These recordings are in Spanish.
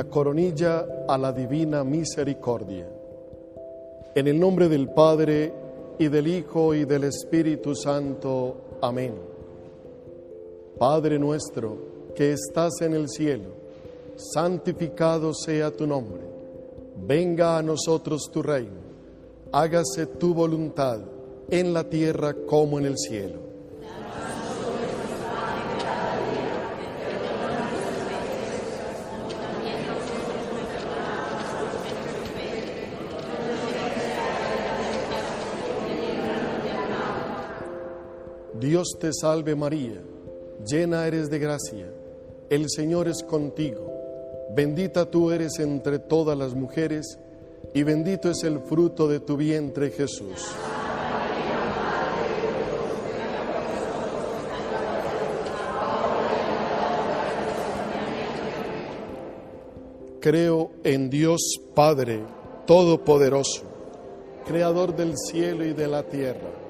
la coronilla a la divina misericordia. En el nombre del Padre, y del Hijo, y del Espíritu Santo. Amén. Padre nuestro, que estás en el cielo, santificado sea tu nombre. Venga a nosotros tu reino. Hágase tu voluntad en la tierra como en el cielo. Dios te salve María, llena eres de gracia, el Señor es contigo, bendita tú eres entre todas las mujeres, y bendito es el fruto de tu vientre Jesús. Creo en Dios Padre Todopoderoso, Creador del cielo y de la tierra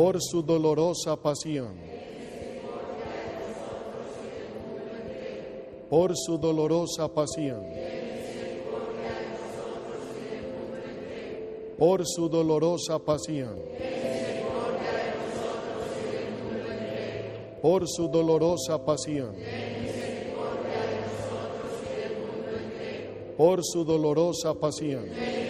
por su dolorosa pasión. Por su dolorosa pasión. Por su dolorosa pasión. Por su dolorosa pasión. Por su dolorosa pasión.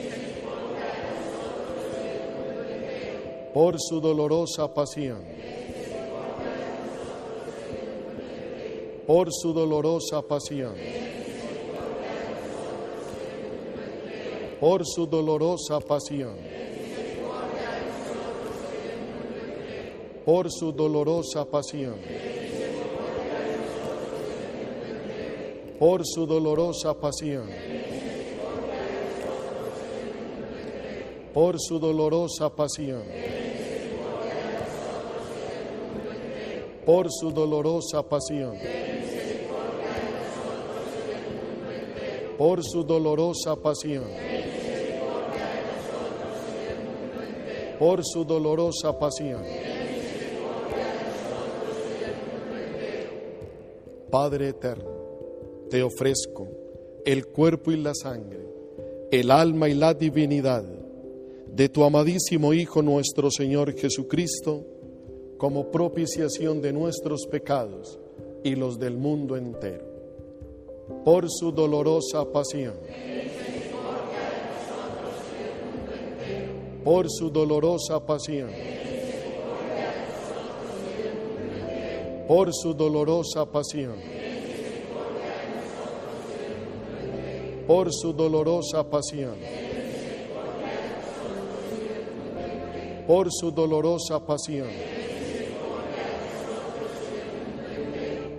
por su dolorosa pasión. Por su dolorosa pasión. Por su dolorosa pasión. Por su dolorosa pasión. Por su dolorosa pasión. Por su dolorosa pasión. Por su dolorosa pasión. Por su dolorosa pasión. Por su dolorosa pasión. Padre eterno, te ofrezco el cuerpo y la sangre, el alma y la divinidad de tu amadísimo Hijo nuestro Señor Jesucristo, como propiciación de nuestros pecados y los del mundo entero. Por su dolorosa pasión. Por su dolorosa pasión. Por su dolorosa pasión. por su dolorosa pasión, por su dolorosa pasión,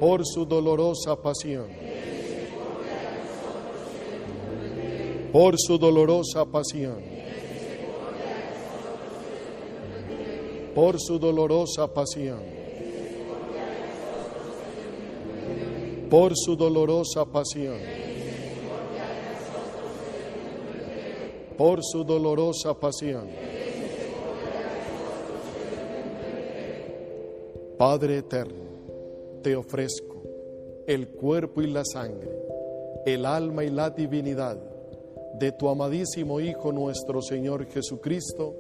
por su dolorosa pasión, por su dolorosa pasión, por su dolorosa pasión. por su dolorosa pasión, por su dolorosa pasión. Padre eterno, te ofrezco el cuerpo y la sangre, el alma y la divinidad de tu amadísimo Hijo nuestro Señor Jesucristo,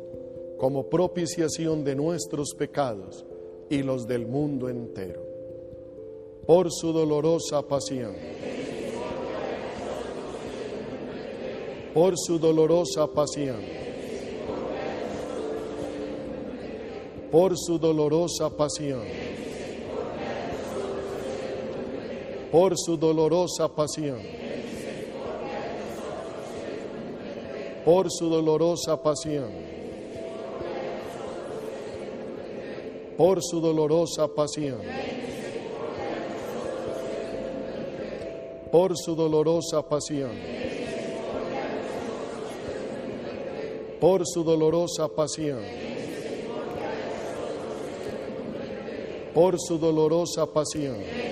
como propiciación de nuestros pecados y los del mundo entero por su dolorosa pasión. Por su dolorosa pasión. Por su dolorosa pasión. Por su dolorosa pasión. Por su dolorosa pasión. Por su dolorosa pasión. por su dolorosa pasión. Por su dolorosa pasión. Por su dolorosa pasión.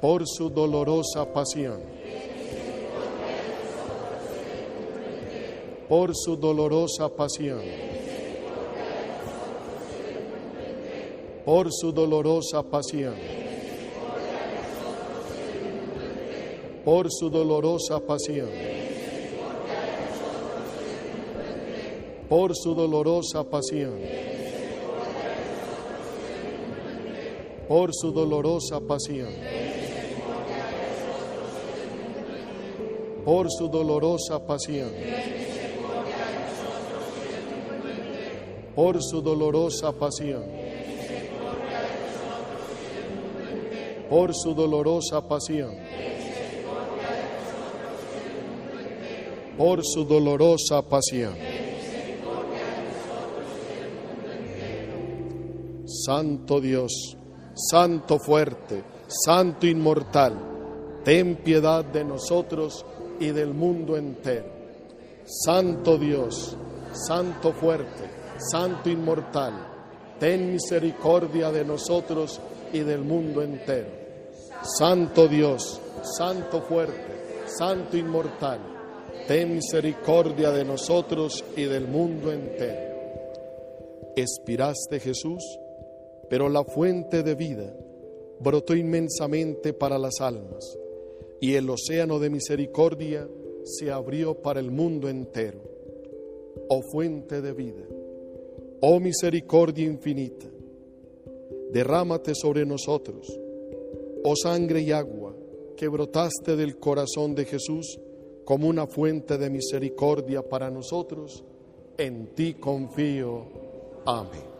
Por su dolorosa pasión, por su dolorosa pasión, por su dolorosa pasión. Por su dolorosa pasión, por su dolorosa pasión, por su dolorosa pasión, por su dolorosa pasión, por su dolorosa pasión, por su dolorosa pasión. por su dolorosa pasión. Santo Dios, Santo fuerte, Santo inmortal, ten piedad de nosotros y del mundo entero. Santo Dios, Santo fuerte, Santo inmortal, ten misericordia de nosotros y del mundo entero. Santo Dios, Santo fuerte, Santo inmortal, ten misericordia de nosotros y del mundo entero. Expiraste Jesús, pero la fuente de vida brotó inmensamente para las almas y el océano de misericordia se abrió para el mundo entero. Oh fuente de vida, oh misericordia infinita, derrámate sobre nosotros, oh sangre y agua que brotaste del corazón de Jesús, como una fuente de misericordia para nosotros. En ti confío. Amén.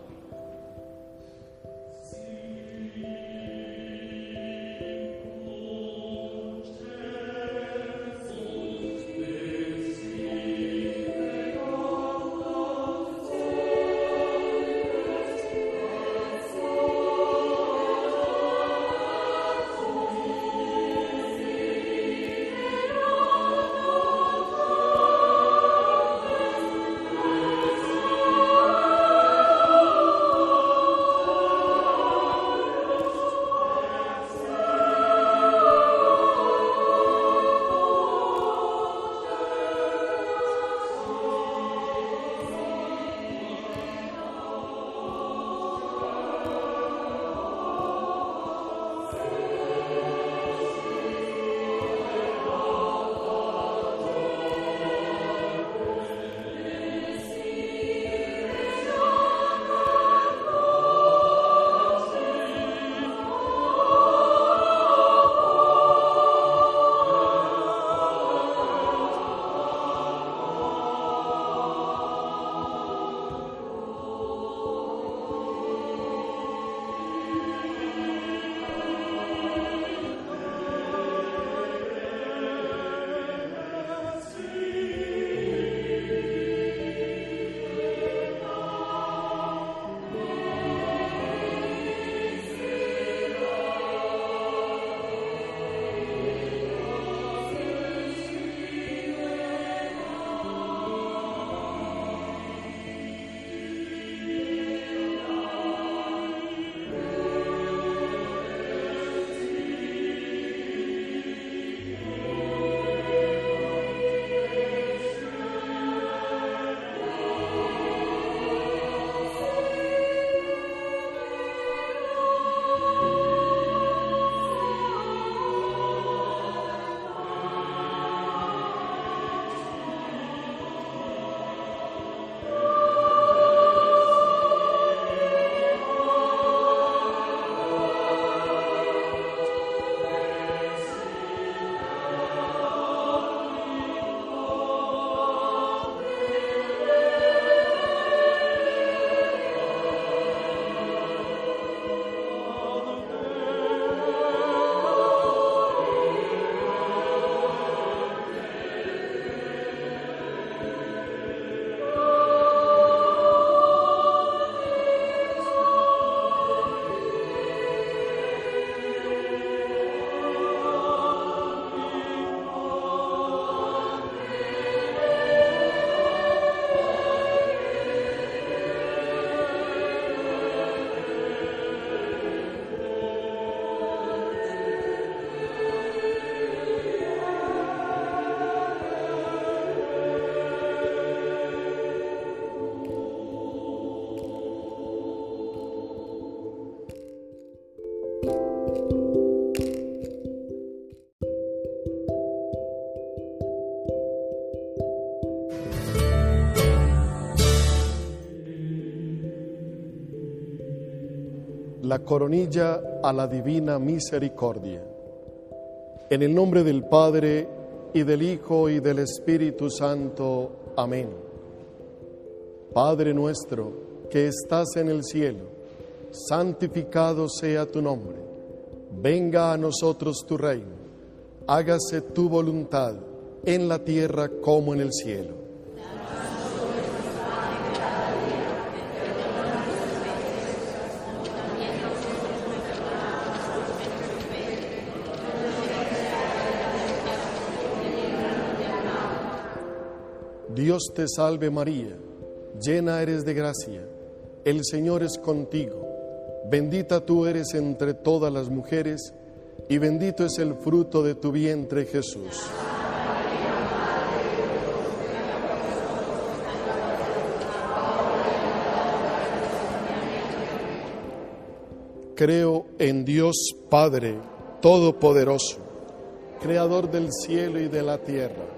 La coronilla a la divina misericordia. En el nombre del Padre, y del Hijo, y del Espíritu Santo. Amén. Padre nuestro, que estás en el cielo, santificado sea tu nombre. Venga a nosotros tu reino. Hágase tu voluntad en la tierra como en el cielo. Dios te salve María, llena eres de gracia, el Señor es contigo, bendita tú eres entre todas las mujeres, y bendito es el fruto de tu vientre Jesús. Creo en Dios Padre Todopoderoso, Creador del cielo y de la tierra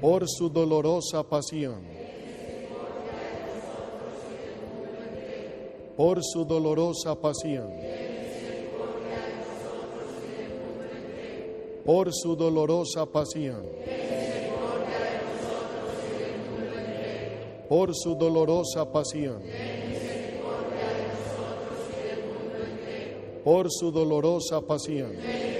por su dolorosa pasión. Por su dolorosa pasión. Por su dolorosa pasión. Por su dolorosa pasión. Por su dolorosa pasión.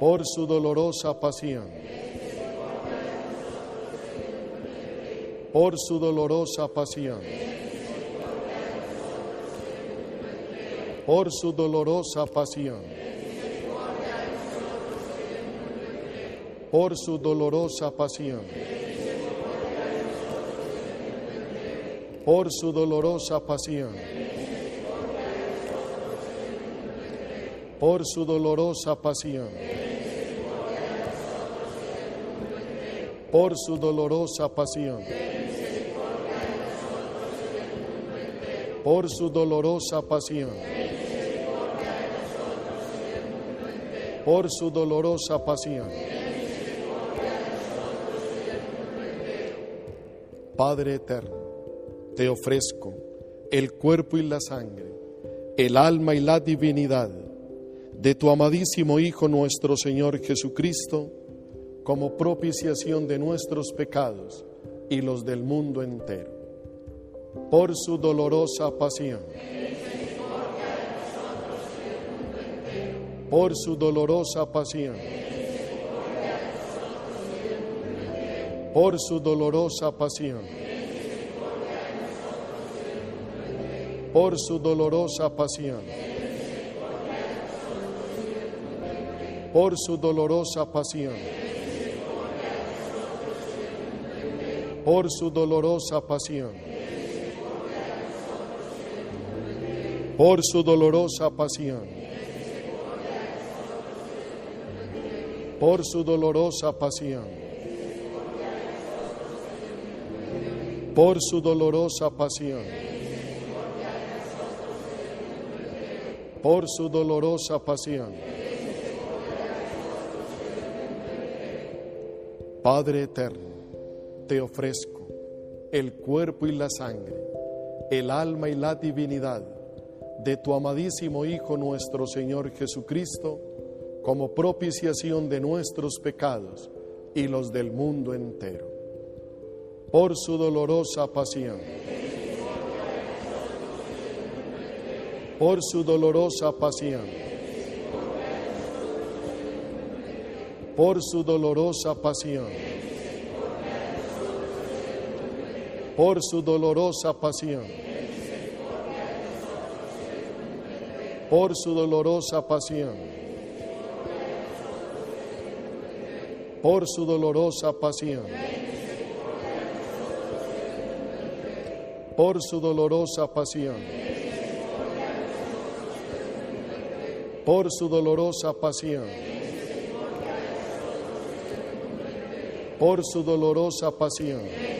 por su dolorosa pasión. Por su dolorosa pasión. Por su dolorosa pasión. Por su dolorosa pasión. Por su dolorosa pasión. Por su dolorosa pasión. Por su dolorosa pasión. Por su dolorosa pasión. Por su dolorosa pasión. Padre eterno, te ofrezco el cuerpo y la sangre, el alma y la divinidad de tu amadísimo Hijo nuestro Señor Jesucristo, como propiciación de nuestros pecados y los del mundo entero. Por su dolorosa pasión. Por su dolorosa pasión. Por su dolorosa pasión. por su dolorosa pasión, por su dolorosa pasión, por su dolorosa pasión, por su dolorosa pasión, por su dolorosa pasión, por su dolorosa pasión. por su dolorosa pasión. Padre eterno, te ofrezco el cuerpo y la sangre, el alma y la divinidad de tu amadísimo Hijo nuestro Señor Jesucristo, como propiciación de nuestros pecados y los del mundo entero. Por su dolorosa pasión por su dolorosa pasión. Por su dolorosa pasión. Por su dolorosa pasión. Por su dolorosa pasión. Por su dolorosa pasión. Por su dolorosa pasión. por su dolorosa pasión. Por su dolorosa pasión.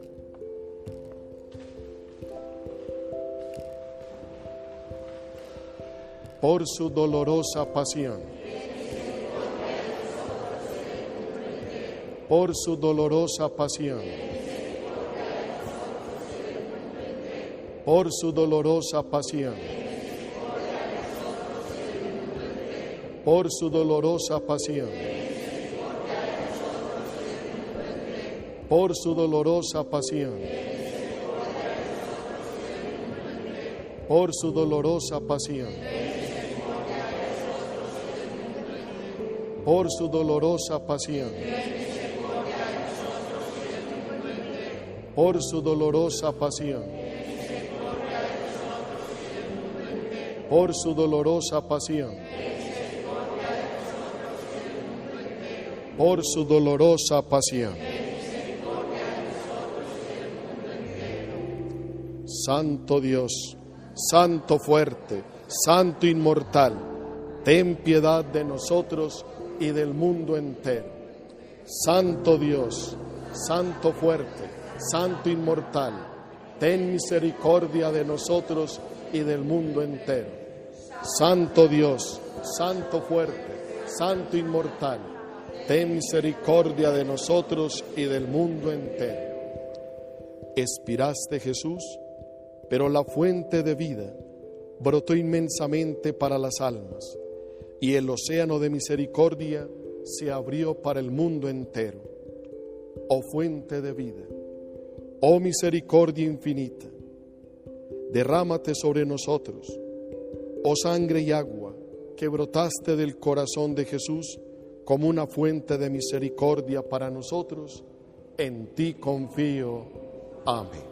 Por su dolorosa pasión, por su dolorosa pasión, por su dolorosa pasión, por su dolorosa pasión. por su dolorosa pasión. Por su dolorosa pasión. Por su dolorosa pasión. Por su dolorosa pasión. Por su dolorosa pasión. Por su dolorosa pasión. Santo Dios, Santo fuerte, Santo inmortal, ten piedad de nosotros y del mundo entero. Santo Dios, Santo fuerte, Santo inmortal, ten misericordia de nosotros y del mundo entero. Santo Dios, Santo fuerte, Santo inmortal, ten misericordia de nosotros y del mundo entero. Expiraste Jesús pero la fuente de vida brotó inmensamente para las almas y el océano de misericordia se abrió para el mundo entero. Oh fuente de vida, oh misericordia infinita, derrámate sobre nosotros, oh sangre y agua que brotaste del corazón de Jesús como una fuente de misericordia para nosotros, en ti confío. Amén.